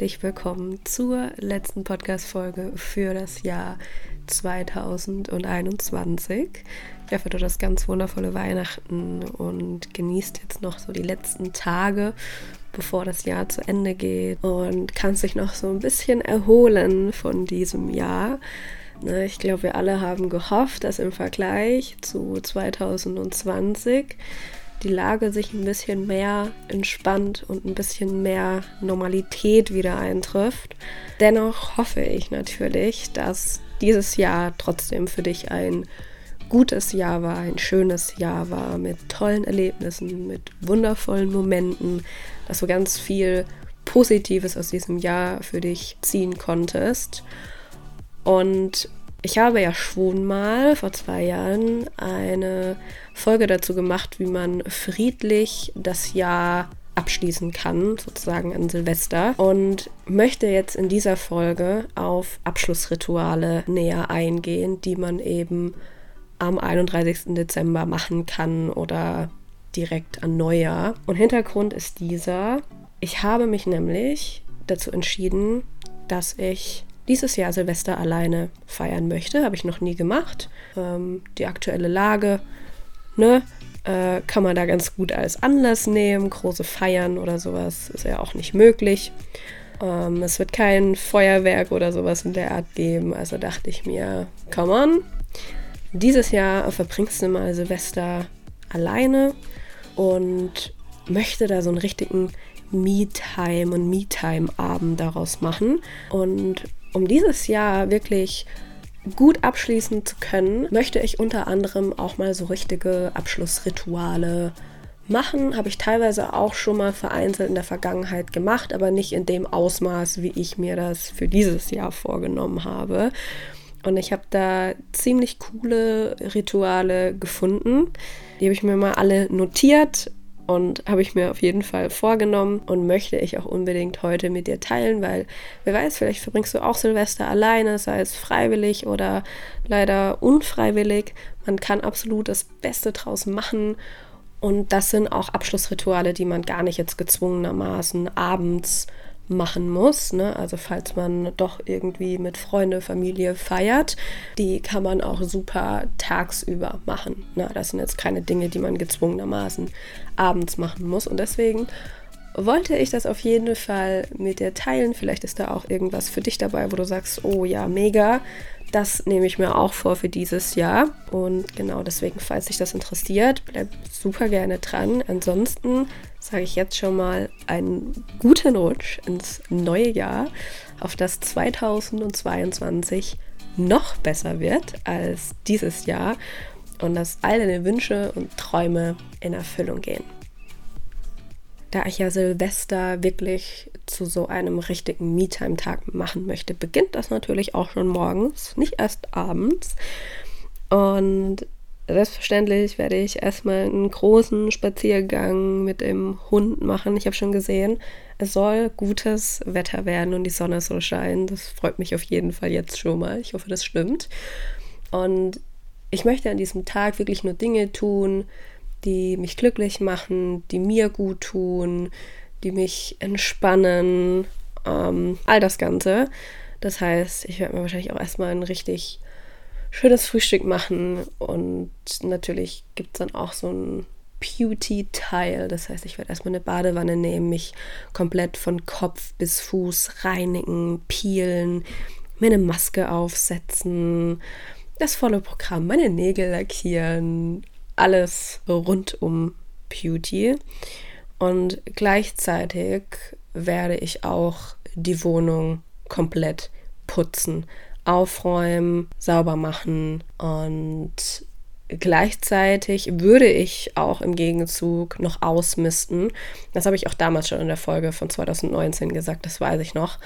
herzlich willkommen zur letzten Podcast-Folge für das Jahr 2021. Ich hoffe, du hast ganz wundervolle Weihnachten und genießt jetzt noch so die letzten Tage, bevor das Jahr zu Ende geht und kannst dich noch so ein bisschen erholen von diesem Jahr. Ne, ich glaube, wir alle haben gehofft, dass im Vergleich zu 2020 die Lage sich ein bisschen mehr entspannt und ein bisschen mehr Normalität wieder eintrifft. Dennoch hoffe ich natürlich, dass dieses Jahr trotzdem für dich ein gutes Jahr war, ein schönes Jahr war, mit tollen Erlebnissen, mit wundervollen Momenten, dass du ganz viel Positives aus diesem Jahr für dich ziehen konntest. Und ich habe ja schon mal vor zwei Jahren eine Folge dazu gemacht, wie man friedlich das Jahr abschließen kann, sozusagen an Silvester. Und möchte jetzt in dieser Folge auf Abschlussrituale näher eingehen, die man eben am 31. Dezember machen kann oder direkt an Neujahr. Und Hintergrund ist dieser. Ich habe mich nämlich dazu entschieden, dass ich dieses Jahr Silvester alleine feiern möchte. Habe ich noch nie gemacht. Ähm, die aktuelle Lage, ne, äh, kann man da ganz gut als Anlass nehmen. Große Feiern oder sowas ist ja auch nicht möglich. Ähm, es wird kein Feuerwerk oder sowas in der Art geben. Also dachte ich mir, come on. Dieses Jahr verbringst du mal Silvester alleine und möchte da so einen richtigen Me-Time und Me-Time-Abend daraus machen. Und um dieses Jahr wirklich gut abschließen zu können, möchte ich unter anderem auch mal so richtige Abschlussrituale machen. Habe ich teilweise auch schon mal vereinzelt in der Vergangenheit gemacht, aber nicht in dem Ausmaß, wie ich mir das für dieses Jahr vorgenommen habe. Und ich habe da ziemlich coole Rituale gefunden. Die habe ich mir mal alle notiert und habe ich mir auf jeden Fall vorgenommen und möchte ich auch unbedingt heute mit dir teilen, weil wer weiß, vielleicht verbringst du auch Silvester alleine, sei es freiwillig oder leider unfreiwillig. Man kann absolut das Beste draus machen und das sind auch Abschlussrituale, die man gar nicht jetzt gezwungenermaßen abends machen muss. Ne? Also falls man doch irgendwie mit Freunde, Familie feiert, die kann man auch super tagsüber machen. Ne? Das sind jetzt keine Dinge, die man gezwungenermaßen abends machen muss. Und deswegen wollte ich das auf jeden Fall mit dir teilen. Vielleicht ist da auch irgendwas für dich dabei, wo du sagst, oh ja, mega. Das nehme ich mir auch vor für dieses Jahr. Und genau deswegen, falls dich das interessiert, bleib super gerne dran. Ansonsten sage ich jetzt schon mal einen guten Rutsch ins neue Jahr, auf das 2022 noch besser wird als dieses Jahr und dass all deine Wünsche und Träume in Erfüllung gehen. Da ich ja Silvester wirklich zu so einem richtigen Me-Time-Tag machen möchte, beginnt das natürlich auch schon morgens, nicht erst abends. Und selbstverständlich werde ich erstmal einen großen Spaziergang mit dem Hund machen. Ich habe schon gesehen, es soll gutes Wetter werden und die Sonne soll scheinen. Das freut mich auf jeden Fall jetzt schon mal. Ich hoffe, das stimmt. Und ich möchte an diesem Tag wirklich nur Dinge tun, die mich glücklich machen, die mir gut tun, die mich entspannen, ähm, all das Ganze. Das heißt, ich werde mir wahrscheinlich auch erstmal ein richtig schönes Frühstück machen und natürlich gibt es dann auch so ein Beauty-Teil. Das heißt, ich werde erstmal eine Badewanne nehmen, mich komplett von Kopf bis Fuß reinigen, peelen, mir eine Maske aufsetzen, das volle Programm, meine Nägel lackieren, alles rund um Beauty. Und gleichzeitig werde ich auch die Wohnung komplett putzen aufräumen, sauber machen und gleichzeitig würde ich auch im Gegenzug noch ausmisten. Das habe ich auch damals schon in der Folge von 2019 gesagt, das weiß ich noch.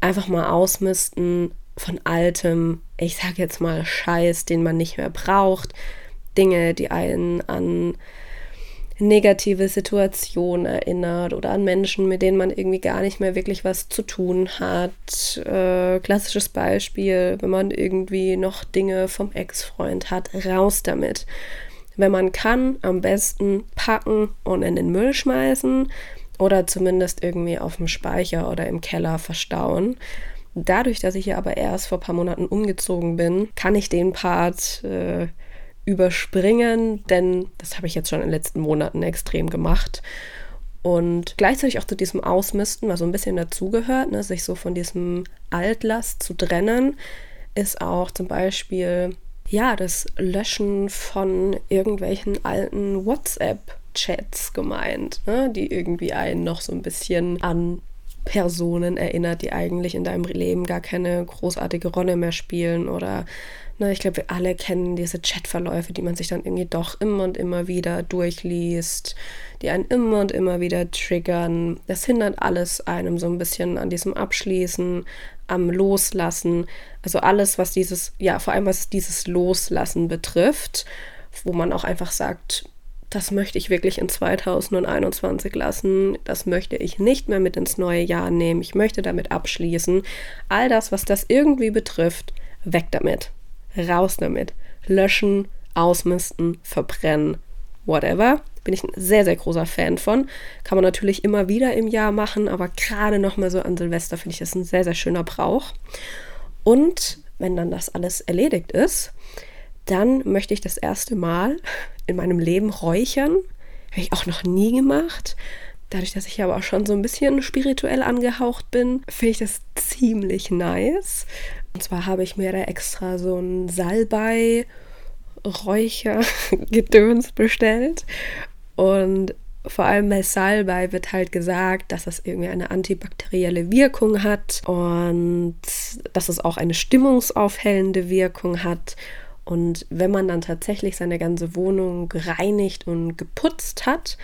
Einfach mal ausmisten von altem, ich sage jetzt mal Scheiß, den man nicht mehr braucht. Dinge, die einen an negative Situationen erinnert oder an Menschen, mit denen man irgendwie gar nicht mehr wirklich was zu tun hat. Äh, klassisches Beispiel, wenn man irgendwie noch Dinge vom Ex-Freund hat, raus damit. Wenn man kann, am besten packen und in den Müll schmeißen. oder zumindest irgendwie auf dem Speicher oder im Keller verstauen. Dadurch, dass ich ja aber erst vor ein paar Monaten umgezogen bin, kann ich den Part äh, überspringen, denn das habe ich jetzt schon in den letzten Monaten extrem gemacht. Und gleichzeitig auch zu diesem Ausmisten, was so ein bisschen dazugehört, ne, sich so von diesem Altlast zu trennen, ist auch zum Beispiel ja das Löschen von irgendwelchen alten WhatsApp-Chats gemeint, ne, die irgendwie einen noch so ein bisschen an Personen erinnert, die eigentlich in deinem Leben gar keine großartige Rolle mehr spielen oder Ne, ich glaube, wir alle kennen diese Chatverläufe, die man sich dann irgendwie doch immer und immer wieder durchliest, die einen immer und immer wieder triggern. Das hindert alles einem so ein bisschen an diesem Abschließen, am Loslassen. Also alles, was dieses, ja, vor allem was dieses Loslassen betrifft, wo man auch einfach sagt, das möchte ich wirklich in 2021 lassen, das möchte ich nicht mehr mit ins neue Jahr nehmen, ich möchte damit abschließen. All das, was das irgendwie betrifft, weg damit raus damit. Löschen, ausmisten, verbrennen, whatever. Bin ich ein sehr, sehr großer Fan von. Kann man natürlich immer wieder im Jahr machen, aber gerade nochmal so an Silvester finde ich das ein sehr, sehr schöner Brauch. Und wenn dann das alles erledigt ist, dann möchte ich das erste Mal in meinem Leben räuchern. Habe ich auch noch nie gemacht. Dadurch, dass ich aber auch schon so ein bisschen spirituell angehaucht bin, finde ich das ziemlich nice. Und zwar habe ich mir da extra so ein Salbei Räuchergedöns bestellt. Und vor allem bei Salbei wird halt gesagt, dass es irgendwie eine antibakterielle Wirkung hat und dass es auch eine stimmungsaufhellende Wirkung hat. Und wenn man dann tatsächlich seine ganze Wohnung gereinigt und geputzt hat,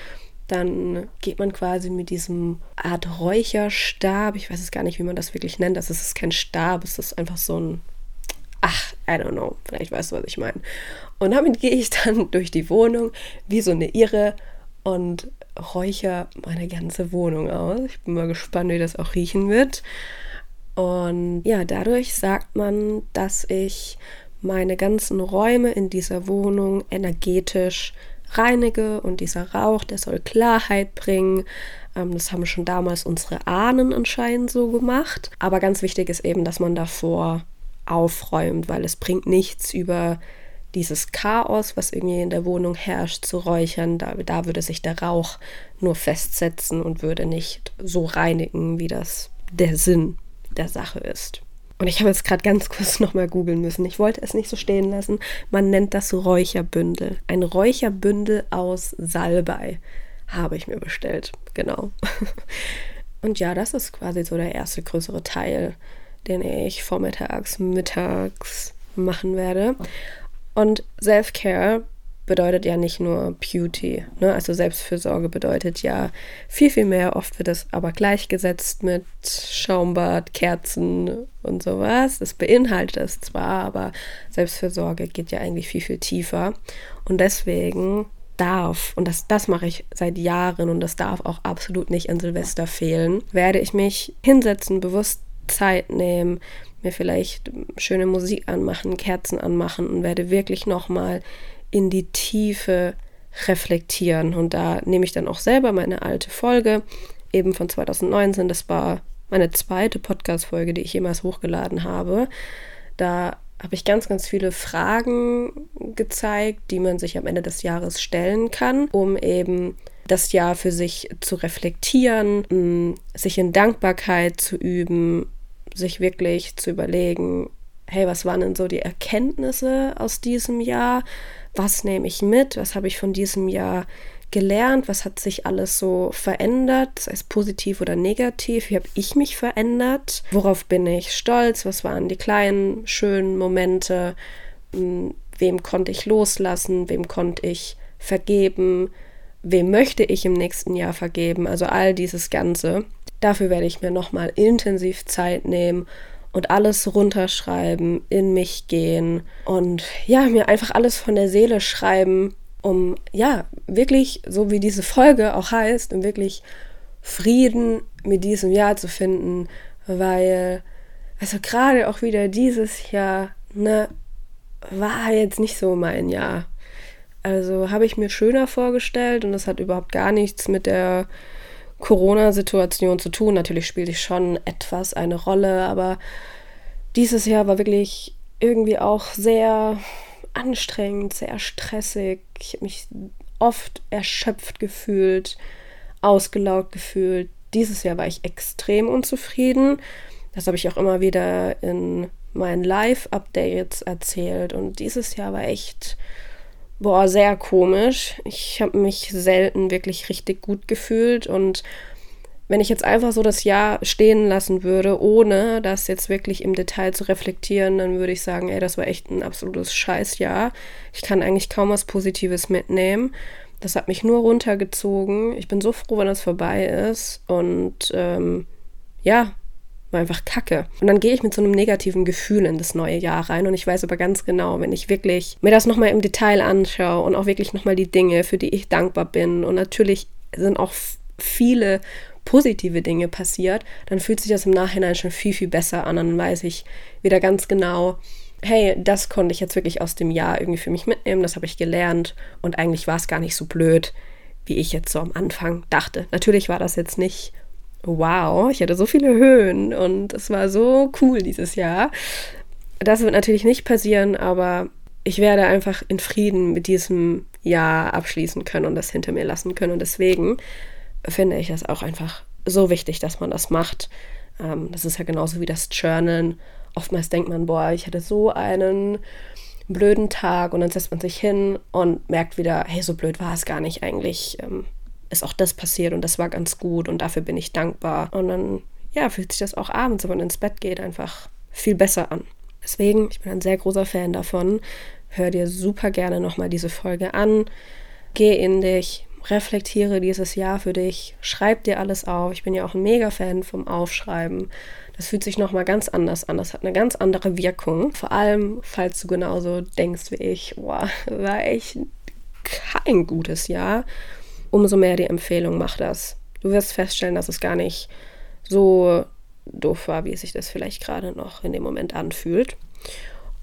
dann geht man quasi mit diesem Art Räucherstab, ich weiß es gar nicht, wie man das wirklich nennt, das ist kein Stab, es ist einfach so ein, ach, I don't know, vielleicht weißt du, was ich meine. Und damit gehe ich dann durch die Wohnung wie so eine Irre und räuchere meine ganze Wohnung aus. Ich bin mal gespannt, wie das auch riechen wird. Und ja, dadurch sagt man, dass ich meine ganzen Räume in dieser Wohnung energetisch reinige und dieser Rauch, der soll Klarheit bringen. Ähm, das haben schon damals unsere Ahnen anscheinend so gemacht. Aber ganz wichtig ist eben, dass man davor aufräumt, weil es bringt nichts über dieses Chaos, was irgendwie in der Wohnung herrscht, zu räuchern. Da, da würde sich der Rauch nur festsetzen und würde nicht so reinigen, wie das der Sinn der Sache ist. Und ich habe jetzt gerade ganz kurz nochmal googeln müssen. Ich wollte es nicht so stehen lassen. Man nennt das Räucherbündel. Ein Räucherbündel aus Salbei habe ich mir bestellt. Genau. Und ja, das ist quasi so der erste größere Teil, den ich vormittags, mittags machen werde. Und Self-Care bedeutet ja nicht nur Beauty. Ne? Also Selbstfürsorge bedeutet ja viel, viel mehr. Oft wird es aber gleichgesetzt mit Schaumbad, Kerzen und sowas. Das beinhaltet es zwar, aber Selbstfürsorge geht ja eigentlich viel, viel tiefer. Und deswegen darf, und das, das mache ich seit Jahren und das darf auch absolut nicht an Silvester fehlen, werde ich mich hinsetzen, bewusst Zeit nehmen, mir vielleicht schöne Musik anmachen, Kerzen anmachen und werde wirklich nochmal in die Tiefe reflektieren. Und da nehme ich dann auch selber meine alte Folge, eben von 2019. Das war meine zweite Podcast-Folge, die ich jemals hochgeladen habe. Da habe ich ganz, ganz viele Fragen gezeigt, die man sich am Ende des Jahres stellen kann, um eben das Jahr für sich zu reflektieren, sich in Dankbarkeit zu üben, sich wirklich zu überlegen, hey, was waren denn so die Erkenntnisse aus diesem Jahr? was nehme ich mit, was habe ich von diesem Jahr gelernt, was hat sich alles so verändert, sei es positiv oder negativ, wie habe ich mich verändert, worauf bin ich stolz, was waren die kleinen, schönen Momente, hm, wem konnte ich loslassen, wem konnte ich vergeben, wem möchte ich im nächsten Jahr vergeben, also all dieses Ganze. Dafür werde ich mir nochmal intensiv Zeit nehmen und alles runterschreiben, in mich gehen und ja, mir einfach alles von der Seele schreiben, um ja, wirklich, so wie diese Folge auch heißt, um wirklich Frieden mit diesem Jahr zu finden, weil, also gerade auch wieder dieses Jahr, ne, war jetzt nicht so mein Jahr. Also habe ich mir schöner vorgestellt und das hat überhaupt gar nichts mit der Corona-Situation zu tun. Natürlich spielte ich schon etwas eine Rolle, aber dieses Jahr war wirklich irgendwie auch sehr anstrengend, sehr stressig. Ich habe mich oft erschöpft gefühlt, ausgelaugt gefühlt. Dieses Jahr war ich extrem unzufrieden. Das habe ich auch immer wieder in meinen Live-Updates erzählt. Und dieses Jahr war echt, boah, sehr komisch. Ich habe mich selten wirklich richtig gut gefühlt und wenn ich jetzt einfach so das Jahr stehen lassen würde, ohne das jetzt wirklich im Detail zu reflektieren, dann würde ich sagen, ey, das war echt ein absolutes Scheißjahr. Ich kann eigentlich kaum was Positives mitnehmen. Das hat mich nur runtergezogen. Ich bin so froh, wenn das vorbei ist. Und ähm, ja, einfach kacke. Und dann gehe ich mit so einem negativen Gefühl in das neue Jahr rein und ich weiß aber ganz genau, wenn ich wirklich mir das nochmal im Detail anschaue und auch wirklich nochmal die Dinge, für die ich dankbar bin und natürlich sind auch viele positive Dinge passiert, dann fühlt sich das im Nachhinein schon viel, viel besser an. Dann weiß ich wieder ganz genau, hey, das konnte ich jetzt wirklich aus dem Jahr irgendwie für mich mitnehmen, das habe ich gelernt und eigentlich war es gar nicht so blöd, wie ich jetzt so am Anfang dachte. Natürlich war das jetzt nicht wow, ich hatte so viele Höhen und es war so cool dieses Jahr. Das wird natürlich nicht passieren, aber ich werde einfach in Frieden mit diesem Jahr abschließen können und das hinter mir lassen können und deswegen finde ich das auch einfach so wichtig, dass man das macht. Ähm, das ist ja genauso wie das Journalen. Oftmals denkt man, boah, ich hatte so einen blöden Tag und dann setzt man sich hin und merkt wieder, hey, so blöd war es gar nicht eigentlich. Ist auch das passiert und das war ganz gut und dafür bin ich dankbar. Und dann, ja, fühlt sich das auch abends, wenn man ins Bett geht, einfach viel besser an. Deswegen, ich bin ein sehr großer Fan davon. Hör dir super gerne nochmal diese Folge an. Geh in dich, reflektiere dieses Jahr für dich, schreib dir alles auf. Ich bin ja auch ein Mega-Fan vom Aufschreiben. Das fühlt sich nochmal ganz anders an. Das hat eine ganz andere Wirkung. Vor allem, falls du genauso denkst wie ich, boah, war echt kein gutes Jahr. Umso mehr die Empfehlung, mach das. Du wirst feststellen, dass es gar nicht so doof war, wie es sich das vielleicht gerade noch in dem Moment anfühlt.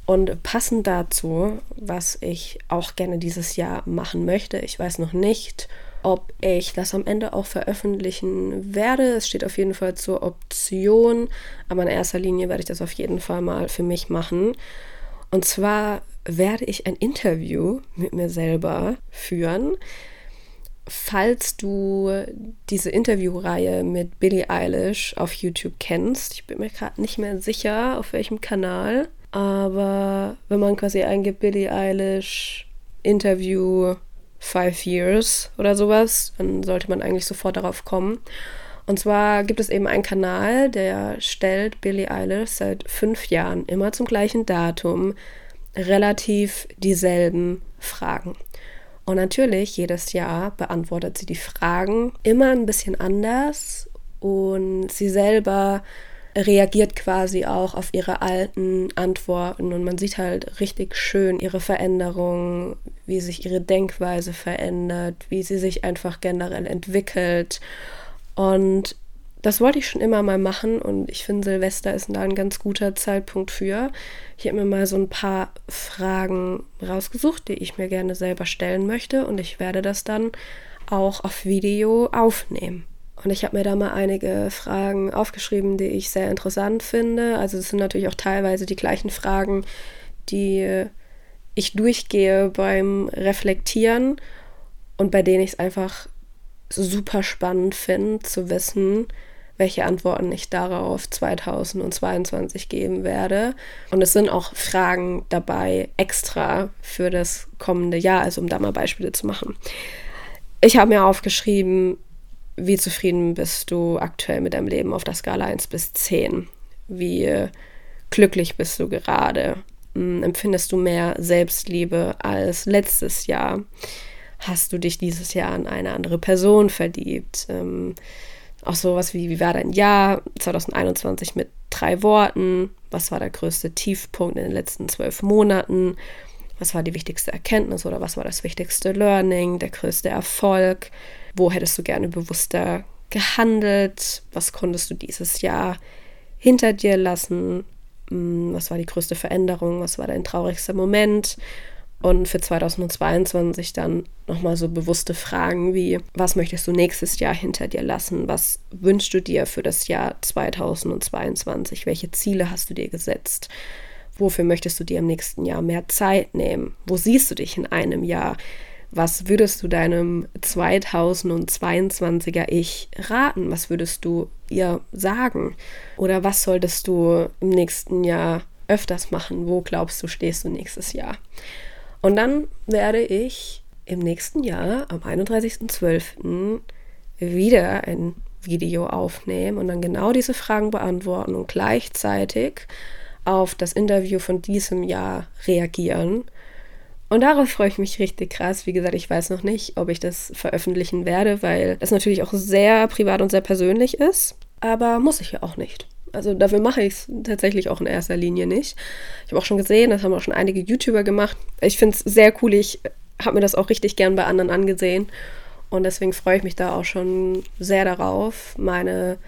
Und passend dazu, was ich auch gerne dieses Jahr machen möchte, ich weiß noch nicht, ob ich das am Ende auch veröffentlichen werde. Es steht auf jeden Fall zur Option, aber in erster Linie werde ich das auf jeden Fall mal für mich machen. Und zwar werde ich ein Interview mit mir selber führen. Falls du diese Interviewreihe mit Billie Eilish auf YouTube kennst, ich bin mir gerade nicht mehr sicher, auf welchem Kanal. Aber wenn man quasi eingibt Billie Eilish Interview Five Years oder sowas, dann sollte man eigentlich sofort darauf kommen. Und zwar gibt es eben einen Kanal, der stellt Billie Eilish seit fünf Jahren immer zum gleichen Datum relativ dieselben Fragen. Und natürlich, jedes Jahr beantwortet sie die Fragen immer ein bisschen anders und sie selber reagiert quasi auch auf ihre alten Antworten und man sieht halt richtig schön ihre Veränderungen, wie sich ihre Denkweise verändert, wie sie sich einfach generell entwickelt. Und das wollte ich schon immer mal machen und ich finde, Silvester ist da ein ganz guter Zeitpunkt für. Ich habe mir mal so ein paar Fragen rausgesucht, die ich mir gerne selber stellen möchte und ich werde das dann auch auf Video aufnehmen. Und ich habe mir da mal einige Fragen aufgeschrieben, die ich sehr interessant finde. Also es sind natürlich auch teilweise die gleichen Fragen, die ich durchgehe beim Reflektieren und bei denen ich es einfach super spannend finde zu wissen, welche Antworten ich darauf 2022 geben werde. Und es sind auch Fragen dabei extra für das kommende Jahr, also um da mal Beispiele zu machen. Ich habe mir aufgeschrieben, wie zufrieden bist du aktuell mit deinem Leben auf der Skala 1 bis 10? Wie glücklich bist du gerade? Hm, empfindest du mehr Selbstliebe als letztes Jahr? Hast du dich dieses Jahr an eine andere Person verliebt? Auch sowas wie, wie war dein Jahr 2021 mit drei Worten? Was war der größte Tiefpunkt in den letzten zwölf Monaten? Was war die wichtigste Erkenntnis oder was war das wichtigste Learning, der größte Erfolg? Wo hättest du gerne bewusster gehandelt? Was konntest du dieses Jahr hinter dir lassen? Hm, was war die größte Veränderung? Was war dein traurigster Moment? Und für 2022 dann nochmal so bewusste Fragen wie, was möchtest du nächstes Jahr hinter dir lassen? Was wünschst du dir für das Jahr 2022? Welche Ziele hast du dir gesetzt? Wofür möchtest du dir im nächsten Jahr mehr Zeit nehmen? Wo siehst du dich in einem Jahr? Was würdest du deinem 2022er Ich raten? Was würdest du ihr sagen? Oder was solltest du im nächsten Jahr öfters machen? Wo glaubst du, stehst du nächstes Jahr? Und dann werde ich im nächsten Jahr am 31.12. wieder ein Video aufnehmen und dann genau diese Fragen beantworten und gleichzeitig auf das Interview von diesem Jahr reagieren. Und darauf freue ich mich richtig krass. Wie gesagt, ich weiß noch nicht, ob ich das veröffentlichen werde, weil das natürlich auch sehr privat und sehr persönlich ist. Aber muss ich ja auch nicht. Also dafür mache ich es tatsächlich auch in erster Linie nicht. Ich habe auch schon gesehen, das haben auch schon einige YouTuber gemacht. Ich finde es sehr cool. Ich habe mir das auch richtig gern bei anderen angesehen. Und deswegen freue ich mich da auch schon sehr darauf, meine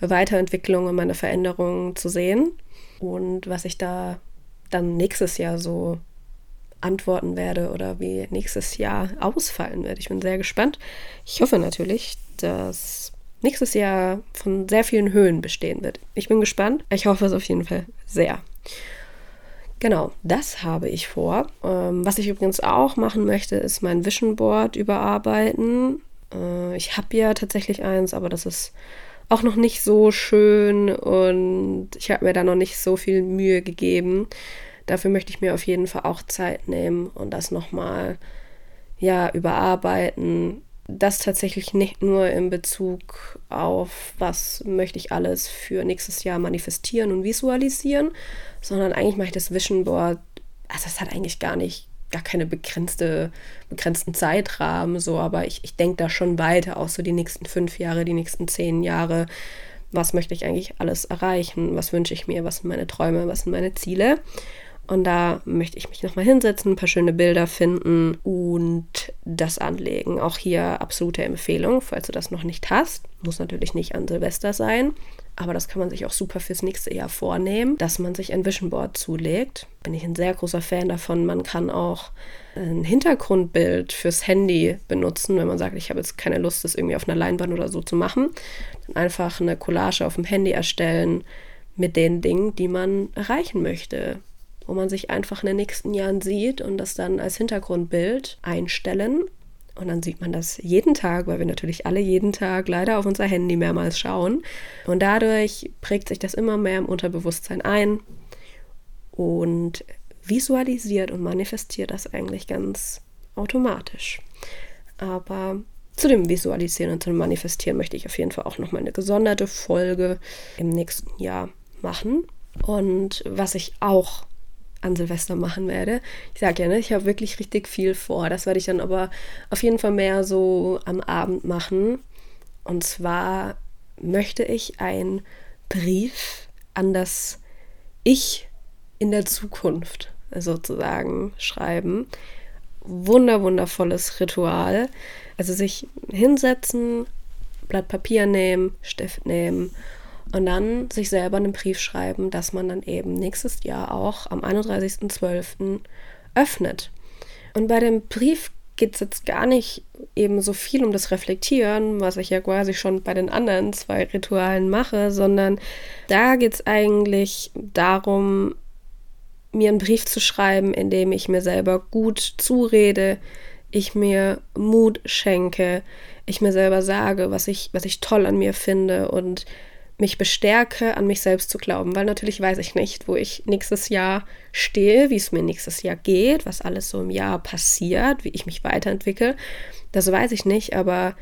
Weiterentwicklung und meine Veränderungen zu sehen. Und was ich da dann nächstes Jahr so antworten werde oder wie nächstes Jahr ausfallen wird. Ich bin sehr gespannt. Ich hoffe natürlich, dass nächstes Jahr von sehr vielen Höhen bestehen wird. Ich bin gespannt. Ich hoffe es auf jeden Fall sehr. Genau, das habe ich vor. Ähm, was ich übrigens auch machen möchte, ist mein Vision Board überarbeiten. Äh, ich habe ja tatsächlich eins, aber das ist auch noch nicht so schön und ich habe mir da noch nicht so viel Mühe gegeben. Dafür möchte ich mir auf jeden Fall auch Zeit nehmen und das nochmal ja überarbeiten, das tatsächlich nicht nur in Bezug auf, was möchte ich alles für nächstes Jahr manifestieren und visualisieren, sondern eigentlich mache ich das Vision Board, also es hat eigentlich gar nicht, gar keine begrenzte, begrenzten Zeitrahmen, so, aber ich, ich denke da schon weiter, auch so die nächsten fünf Jahre, die nächsten zehn Jahre. Was möchte ich eigentlich alles erreichen? Was wünsche ich mir? Was sind meine Träume? Was sind meine Ziele? Und da möchte ich mich nochmal hinsetzen, ein paar schöne Bilder finden und das anlegen. Auch hier absolute Empfehlung, falls du das noch nicht hast. Muss natürlich nicht an Silvester sein, aber das kann man sich auch super fürs nächste Jahr vornehmen, dass man sich ein Vision Board zulegt. Bin ich ein sehr großer Fan davon. Man kann auch ein Hintergrundbild fürs Handy benutzen, wenn man sagt, ich habe jetzt keine Lust, das irgendwie auf einer Leinwand oder so zu machen. Dann einfach eine Collage auf dem Handy erstellen mit den Dingen, die man erreichen möchte wo man sich einfach in den nächsten Jahren sieht und das dann als Hintergrundbild einstellen. Und dann sieht man das jeden Tag, weil wir natürlich alle jeden Tag leider auf unser Handy mehrmals schauen. Und dadurch prägt sich das immer mehr im Unterbewusstsein ein und visualisiert und manifestiert das eigentlich ganz automatisch. Aber zu dem Visualisieren und zum Manifestieren möchte ich auf jeden Fall auch nochmal eine gesonderte Folge im nächsten Jahr machen. Und was ich auch an Silvester machen werde. Ich sage ja, ne, ich habe wirklich richtig viel vor. Das werde ich dann aber auf jeden Fall mehr so am Abend machen. Und zwar möchte ich einen Brief an das Ich in der Zukunft sozusagen schreiben. Wunder, wundervolles Ritual. Also sich hinsetzen, Blatt Papier nehmen, Stift nehmen und dann sich selber einen Brief schreiben, dass man dann eben nächstes Jahr auch am 31.12. öffnet. Und bei dem Brief geht es jetzt gar nicht eben so viel um das Reflektieren, was ich ja quasi schon bei den anderen zwei Ritualen mache, sondern da geht es eigentlich darum, mir einen Brief zu schreiben, in dem ich mir selber gut zurede, ich mir Mut schenke, ich mir selber sage, was ich, was ich toll an mir finde und mich bestärke, an mich selbst zu glauben, weil natürlich weiß ich nicht, wo ich nächstes Jahr stehe, wie es mir nächstes Jahr geht, was alles so im Jahr passiert, wie ich mich weiterentwickle. Das weiß ich nicht, aber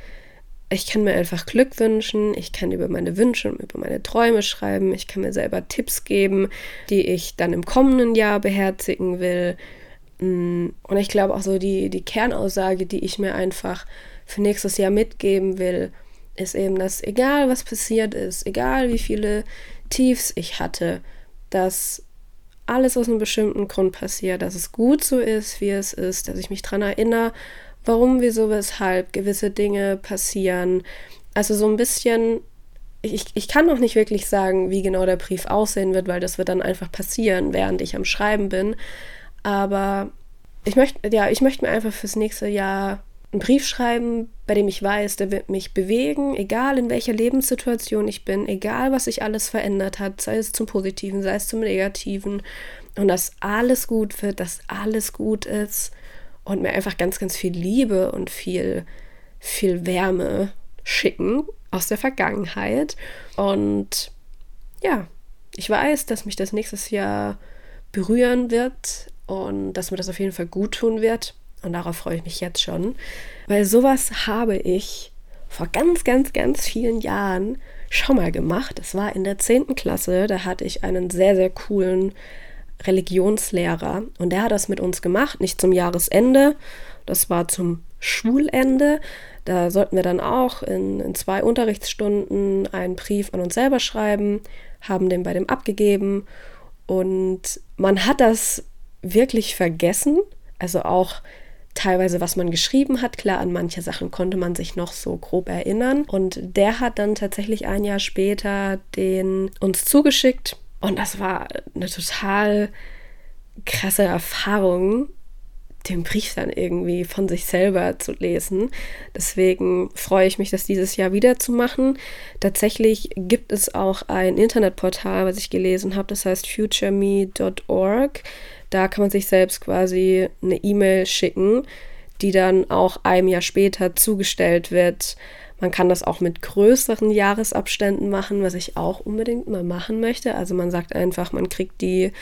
ich kann mir einfach Glück wünschen, ich kann über meine Wünsche und über meine Träume schreiben, ich kann mir selber Tipps geben, die ich dann im kommenden Jahr beherzigen will. Mm, und ich glaube auch so die, die Kernaussage, die ich mir einfach für nächstes Jahr mitgeben will, ist eben, dass egal was passiert ist, egal wie viele Tiefs ich hatte, dass alles aus einem bestimmten Grund passiert, dass es gut so ist, wie es ist, dass ich mich daran erinnere, warum, wieso, weshalb gewisse Dinge passieren. Also so ein bisschen, ich, ich kann noch nicht wirklich sagen, wie genau der Brief aussehen wird, weil das wird dann einfach passieren, während ich am Schreiben bin. Aber ich möchte, ja, ich möchte mir einfach fürs nächste Jahr einen Brief schreiben, bei dem ich weiß, der wird mich bewegen, egal in welcher Lebenssituation ich bin, egal was sich alles verändert hat, sei es zum Positiven, sei es zum Negativen. Und dass alles gut wird, dass alles gut ist und mir einfach ganz, ganz viel Liebe und viel, viel Wärme schicken aus der Vergangenheit. Und ja, ich weiß, dass mich das nächstes Jahr berühren wird und dass mir das auf jeden Fall gut tun wird. Und darauf freue ich mich jetzt schon. Weil sowas habe ich vor ganz, ganz, ganz vielen Jahren schon mal gemacht. Das war in der 10. Klasse. Da hatte ich einen sehr, sehr coolen Religionslehrer. Und der hat das mit uns gemacht, nicht zum Jahresende. Das war zum Schulende. Da sollten wir dann auch in, in zwei Unterrichtsstunden einen Brief an uns selber schreiben, haben den bei dem abgegeben. Und man hat das wirklich vergessen. Also auch teilweise, was man geschrieben hat. Klar, an manche Sachen konnte man sich noch so grob erinnern. Und der hat dann tatsächlich ein Jahr später den uns zugeschickt. Und das war eine total krasse Erfahrung, den Brief dann irgendwie von sich selber zu lesen. Deswegen freue ich mich, das dieses Jahr wieder zu machen. Tatsächlich gibt es auch ein Internetportal, was ich gelesen habe, das heißt futureme.org. Da kann man sich selbst quasi eine E-Mail schicken, die dann auch einem Jahr später zugestellt wird. Man kann das auch mit größeren Jahresabständen machen, was ich auch unbedingt mal machen möchte. Also man sagt einfach, man kriegt die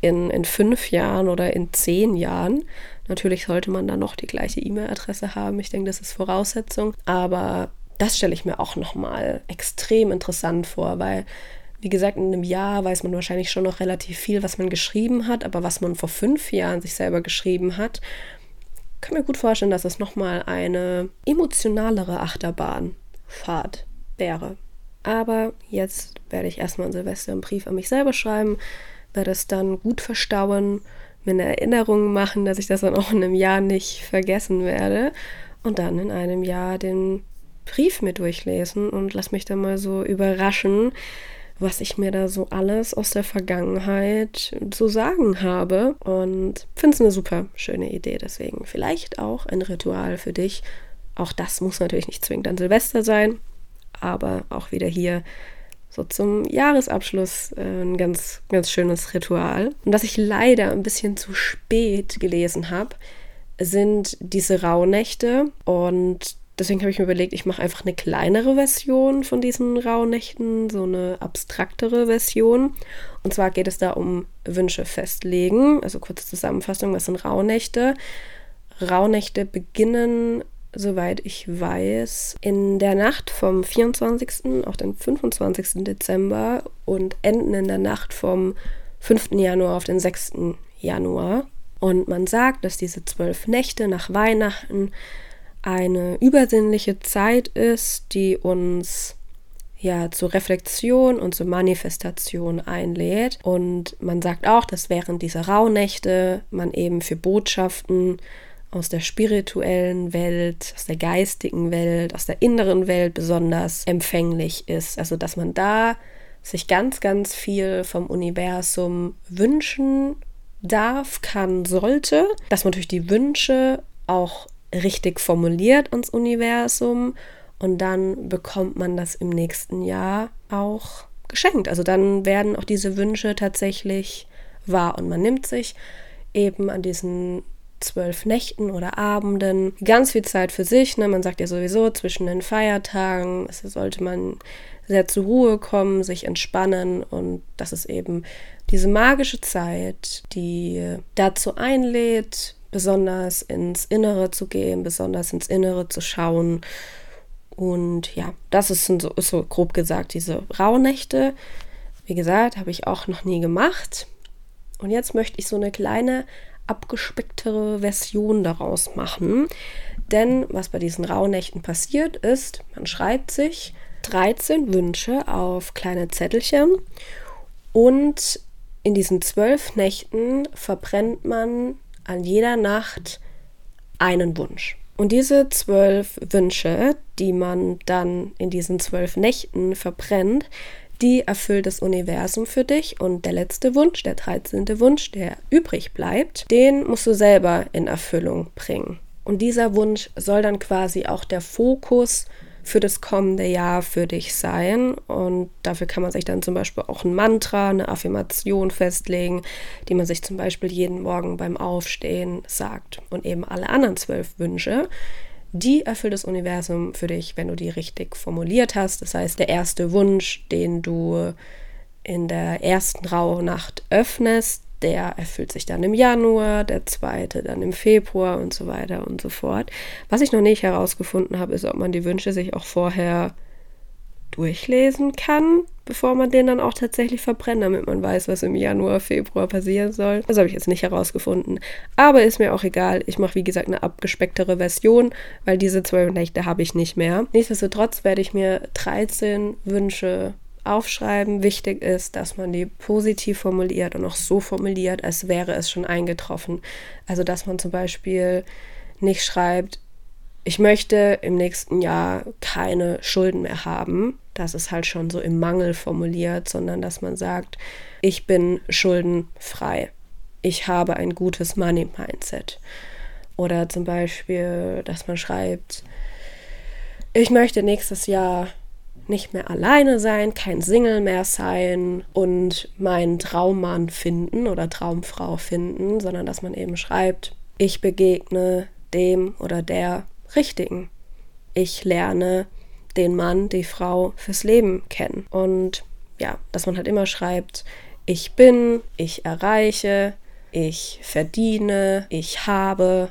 in, in fünf Jahren oder in zehn Jahren. Natürlich sollte man dann noch die gleiche E-Mail-Adresse haben. Ich denke, das ist Voraussetzung. Aber das stelle ich mir auch nochmal extrem interessant vor, weil wie gesagt, in einem Jahr weiß man wahrscheinlich schon noch relativ viel, was man geschrieben hat, aber was man vor fünf Jahren sich selber geschrieben hat, kann mir gut vorstellen, dass es nochmal eine emotionalere Achterbahnfahrt wäre. Aber jetzt werde ich erstmal an Silvester einen Brief an mich selber schreiben, werde es dann gut verstauen, mir eine Erinnerung machen, dass ich das dann auch in einem Jahr nicht vergessen werde und dann in einem Jahr den Brief mir durchlesen und lass mich dann mal so überraschen, was ich mir da so alles aus der Vergangenheit zu sagen habe. Und finde es eine super schöne Idee. Deswegen vielleicht auch ein Ritual für dich. Auch das muss natürlich nicht zwingend an Silvester sein, aber auch wieder hier so zum Jahresabschluss äh, ein ganz, ganz schönes Ritual. Und was ich leider ein bisschen zu spät gelesen habe, sind diese Rauhnächte. Und Deswegen habe ich mir überlegt, ich mache einfach eine kleinere Version von diesen Rauhnächten, so eine abstraktere Version. Und zwar geht es da um Wünsche festlegen. Also kurze Zusammenfassung, was sind Rauhnächte? Rauhnächte beginnen, soweit ich weiß, in der Nacht vom 24. auf den 25. Dezember und enden in der Nacht vom 5. Januar auf den 6. Januar. Und man sagt, dass diese zwölf Nächte nach Weihnachten eine übersinnliche Zeit ist, die uns ja zur Reflexion und zur Manifestation einlädt. Und man sagt auch, dass während dieser Rauhnächte man eben für Botschaften aus der spirituellen Welt, aus der geistigen Welt, aus der inneren Welt besonders empfänglich ist. Also dass man da sich ganz, ganz viel vom Universum wünschen darf, kann, sollte, dass man durch die Wünsche auch richtig formuliert ins Universum und dann bekommt man das im nächsten Jahr auch geschenkt. Also dann werden auch diese Wünsche tatsächlich wahr und man nimmt sich eben an diesen zwölf Nächten oder Abenden ganz viel Zeit für sich. Ne? Man sagt ja sowieso zwischen den Feiertagen sollte man sehr zur Ruhe kommen, sich entspannen und das ist eben diese magische Zeit, die dazu einlädt, besonders ins Innere zu gehen, besonders ins Innere zu schauen. Und ja, das ist so, ist so grob gesagt diese Rauhnächte. Wie gesagt, habe ich auch noch nie gemacht. Und jetzt möchte ich so eine kleine abgespecktere Version daraus machen. Denn was bei diesen Rauhnächten passiert ist, man schreibt sich 13 Wünsche auf kleine Zettelchen und in diesen zwölf Nächten verbrennt man an jeder Nacht einen Wunsch. Und diese zwölf Wünsche, die man dann in diesen zwölf Nächten verbrennt, die erfüllt das Universum für dich. Und der letzte Wunsch, der 13. Wunsch, der übrig bleibt, den musst du selber in Erfüllung bringen. Und dieser Wunsch soll dann quasi auch der Fokus für das kommende Jahr für dich sein. Und dafür kann man sich dann zum Beispiel auch ein Mantra, eine Affirmation festlegen, die man sich zum Beispiel jeden Morgen beim Aufstehen sagt. Und eben alle anderen zwölf Wünsche, die erfüllt das Universum für dich, wenn du die richtig formuliert hast. Das heißt, der erste Wunsch, den du in der ersten Rauhnacht öffnest, der erfüllt sich dann im Januar, der zweite dann im Februar und so weiter und so fort. Was ich noch nicht herausgefunden habe, ist, ob man die Wünsche sich auch vorher durchlesen kann, bevor man den dann auch tatsächlich verbrennt, damit man weiß, was im Januar, Februar passieren soll. Das habe ich jetzt nicht herausgefunden. Aber ist mir auch egal. Ich mache, wie gesagt, eine abgespecktere Version, weil diese zwölf Nächte habe ich nicht mehr. Nichtsdestotrotz werde ich mir 13 Wünsche aufschreiben. Wichtig ist, dass man die positiv formuliert und auch so formuliert, als wäre es schon eingetroffen. Also, dass man zum Beispiel nicht schreibt, ich möchte im nächsten Jahr keine Schulden mehr haben. Das ist halt schon so im Mangel formuliert, sondern dass man sagt, ich bin schuldenfrei. Ich habe ein gutes Money-Mindset. Oder zum Beispiel, dass man schreibt, ich möchte nächstes Jahr nicht mehr alleine sein, kein Single mehr sein und meinen Traummann finden oder Traumfrau finden, sondern dass man eben schreibt, ich begegne dem oder der Richtigen. Ich lerne den Mann, die Frau fürs Leben kennen. Und ja, dass man halt immer schreibt, ich bin, ich erreiche, ich verdiene, ich habe,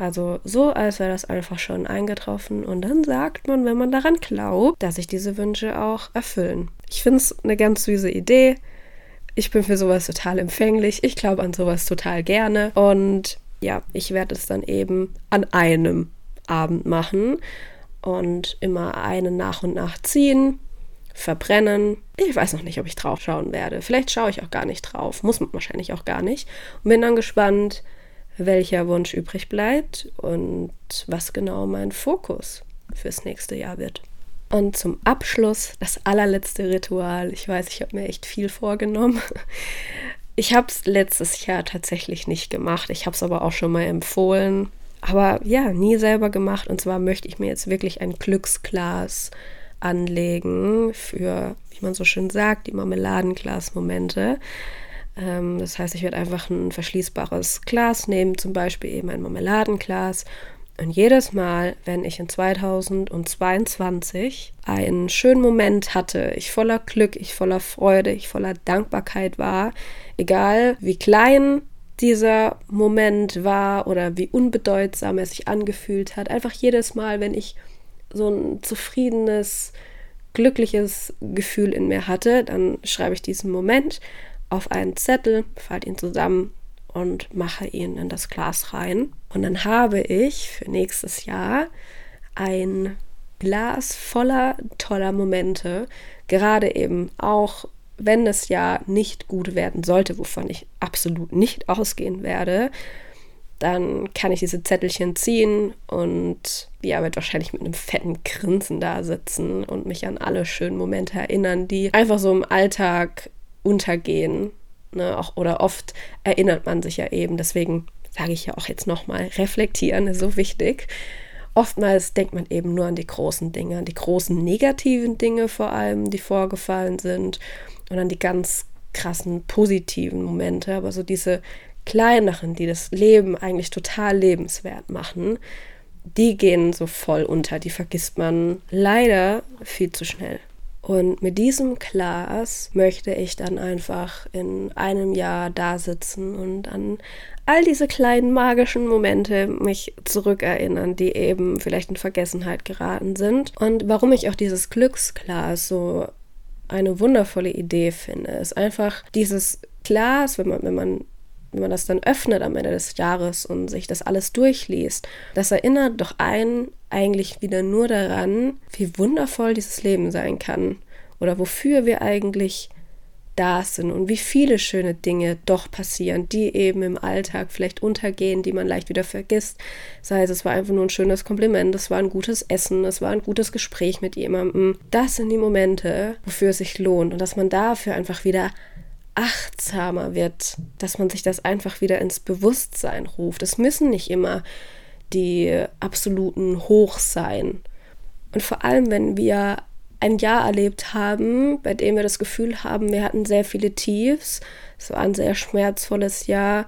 also so, als wäre das einfach schon eingetroffen. Und dann sagt man, wenn man daran glaubt, dass sich diese Wünsche auch erfüllen. Ich finde es eine ganz süße Idee. Ich bin für sowas total empfänglich. Ich glaube an sowas total gerne. Und ja, ich werde es dann eben an einem Abend machen und immer einen nach und nach ziehen, verbrennen. Ich weiß noch nicht, ob ich drauf schauen werde. Vielleicht schaue ich auch gar nicht drauf. Muss man wahrscheinlich auch gar nicht. Und bin dann gespannt, welcher Wunsch übrig bleibt und was genau mein Fokus fürs nächste Jahr wird. Und zum Abschluss das allerletzte Ritual. Ich weiß, ich habe mir echt viel vorgenommen. Ich habe es letztes Jahr tatsächlich nicht gemacht. Ich habe es aber auch schon mal empfohlen. Aber ja, nie selber gemacht. Und zwar möchte ich mir jetzt wirklich ein Glücksglas anlegen für, wie man so schön sagt, die Marmeladenglas-Momente. Ähm, das heißt, ich werde einfach ein verschließbares Glas nehmen, zum Beispiel eben ein Marmeladenglas. Und jedes Mal, wenn ich in 2022 einen schönen Moment hatte, ich voller Glück, ich voller Freude, ich voller Dankbarkeit war, egal wie klein dieser Moment war oder wie unbedeutsam er sich angefühlt hat, einfach jedes Mal, wenn ich so ein zufriedenes, glückliches Gefühl in mir hatte, dann schreibe ich diesen Moment auf einen Zettel, falte ihn zusammen und mache ihn in das Glas rein. Und dann habe ich für nächstes Jahr ein Glas voller toller Momente, gerade eben auch wenn das Jahr nicht gut werden sollte, wovon ich absolut nicht ausgehen werde, dann kann ich diese Zettelchen ziehen und ja, wird wahrscheinlich mit einem fetten Grinsen da sitzen und mich an alle schönen Momente erinnern, die einfach so im Alltag untergehen. Ne? Auch, oder oft erinnert man sich ja eben, deswegen sage ich ja auch jetzt nochmal, reflektieren ist so wichtig. Oftmals denkt man eben nur an die großen Dinge, an die großen negativen Dinge vor allem, die vorgefallen sind und an die ganz krassen positiven Momente, aber so diese kleineren, die das Leben eigentlich total lebenswert machen, die gehen so voll unter, die vergisst man leider viel zu schnell. Und mit diesem Glas möchte ich dann einfach in einem Jahr da sitzen und an all diese kleinen magischen Momente mich zurückerinnern, die eben vielleicht in Vergessenheit geraten sind. Und warum ich auch dieses Glücksglas so eine wundervolle Idee finde, ist einfach dieses Glas, wenn man, wenn man wenn man das dann öffnet am Ende des Jahres und sich das alles durchliest, das erinnert doch einen eigentlich wieder nur daran, wie wundervoll dieses Leben sein kann oder wofür wir eigentlich da sind und wie viele schöne Dinge doch passieren, die eben im Alltag vielleicht untergehen, die man leicht wieder vergisst. Sei es, es war einfach nur ein schönes Kompliment, es war ein gutes Essen, es war ein gutes Gespräch mit jemandem. Das sind die Momente, wofür es sich lohnt und dass man dafür einfach wieder achtsamer wird, dass man sich das einfach wieder ins Bewusstsein ruft. Es müssen nicht immer die absoluten Hochs sein. Und vor allem, wenn wir ein Jahr erlebt haben, bei dem wir das Gefühl haben, wir hatten sehr viele Tiefs. Es war ein sehr schmerzvolles Jahr,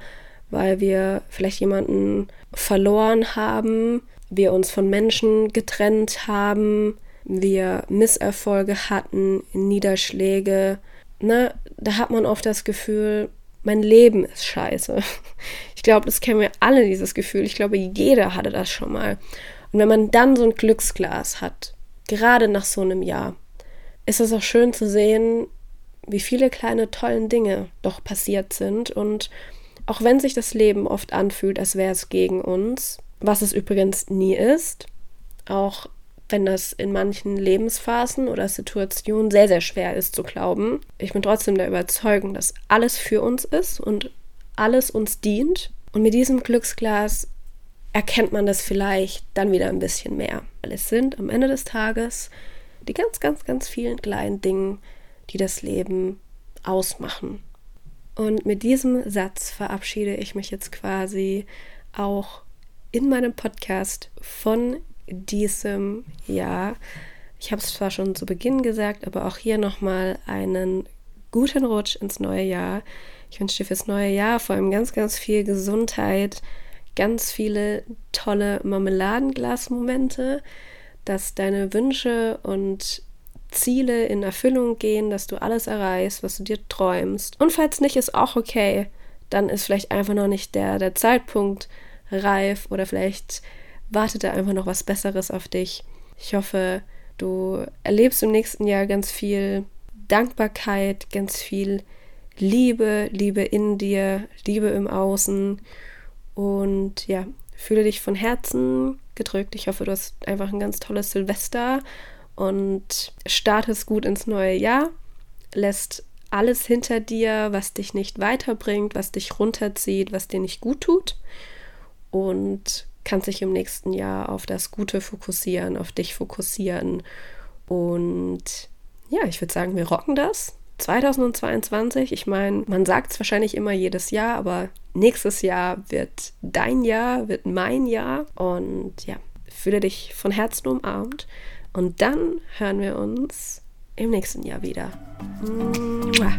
weil wir vielleicht jemanden verloren haben, wir uns von Menschen getrennt haben, wir Misserfolge hatten, Niederschläge. Ne? Da hat man oft das Gefühl, mein Leben ist scheiße. Ich glaube, das kennen wir alle, dieses Gefühl. Ich glaube, jeder hatte das schon mal. Und wenn man dann so ein Glücksglas hat, gerade nach so einem Jahr, ist es auch schön zu sehen, wie viele kleine tollen Dinge doch passiert sind. Und auch wenn sich das Leben oft anfühlt, als wäre es gegen uns, was es übrigens nie ist, auch wenn das in manchen Lebensphasen oder Situationen sehr, sehr schwer ist zu glauben. Ich bin trotzdem der Überzeugung, dass alles für uns ist und alles uns dient. Und mit diesem Glücksglas erkennt man das vielleicht dann wieder ein bisschen mehr. Weil es sind am Ende des Tages die ganz, ganz, ganz vielen kleinen Dingen, die das Leben ausmachen. Und mit diesem Satz verabschiede ich mich jetzt quasi auch in meinem Podcast von diesem Jahr. Ich habe es zwar schon zu Beginn gesagt, aber auch hier nochmal einen guten Rutsch ins neue Jahr. Ich wünsche dir fürs neue Jahr vor allem ganz, ganz viel Gesundheit, ganz viele tolle Marmeladenglasmomente, dass deine Wünsche und Ziele in Erfüllung gehen, dass du alles erreichst, was du dir träumst. Und falls nicht, ist auch okay. Dann ist vielleicht einfach noch nicht der, der Zeitpunkt reif oder vielleicht wartet da einfach noch was Besseres auf dich. Ich hoffe, du erlebst im nächsten Jahr ganz viel Dankbarkeit, ganz viel Liebe, Liebe in dir, Liebe im Außen und ja, fühle dich von Herzen gedrückt. Ich hoffe, du hast einfach ein ganz tolles Silvester und startest gut ins neue Jahr, lässt alles hinter dir, was dich nicht weiterbringt, was dich runterzieht, was dir nicht gut tut und kannst dich im nächsten Jahr auf das Gute fokussieren, auf dich fokussieren und ja, ich würde sagen, wir rocken das. 2022, ich meine, man sagt es wahrscheinlich immer jedes Jahr, aber nächstes Jahr wird dein Jahr, wird mein Jahr. Und ja, fühle dich von Herzen umarmt. Und dann hören wir uns im nächsten Jahr wieder. Mua.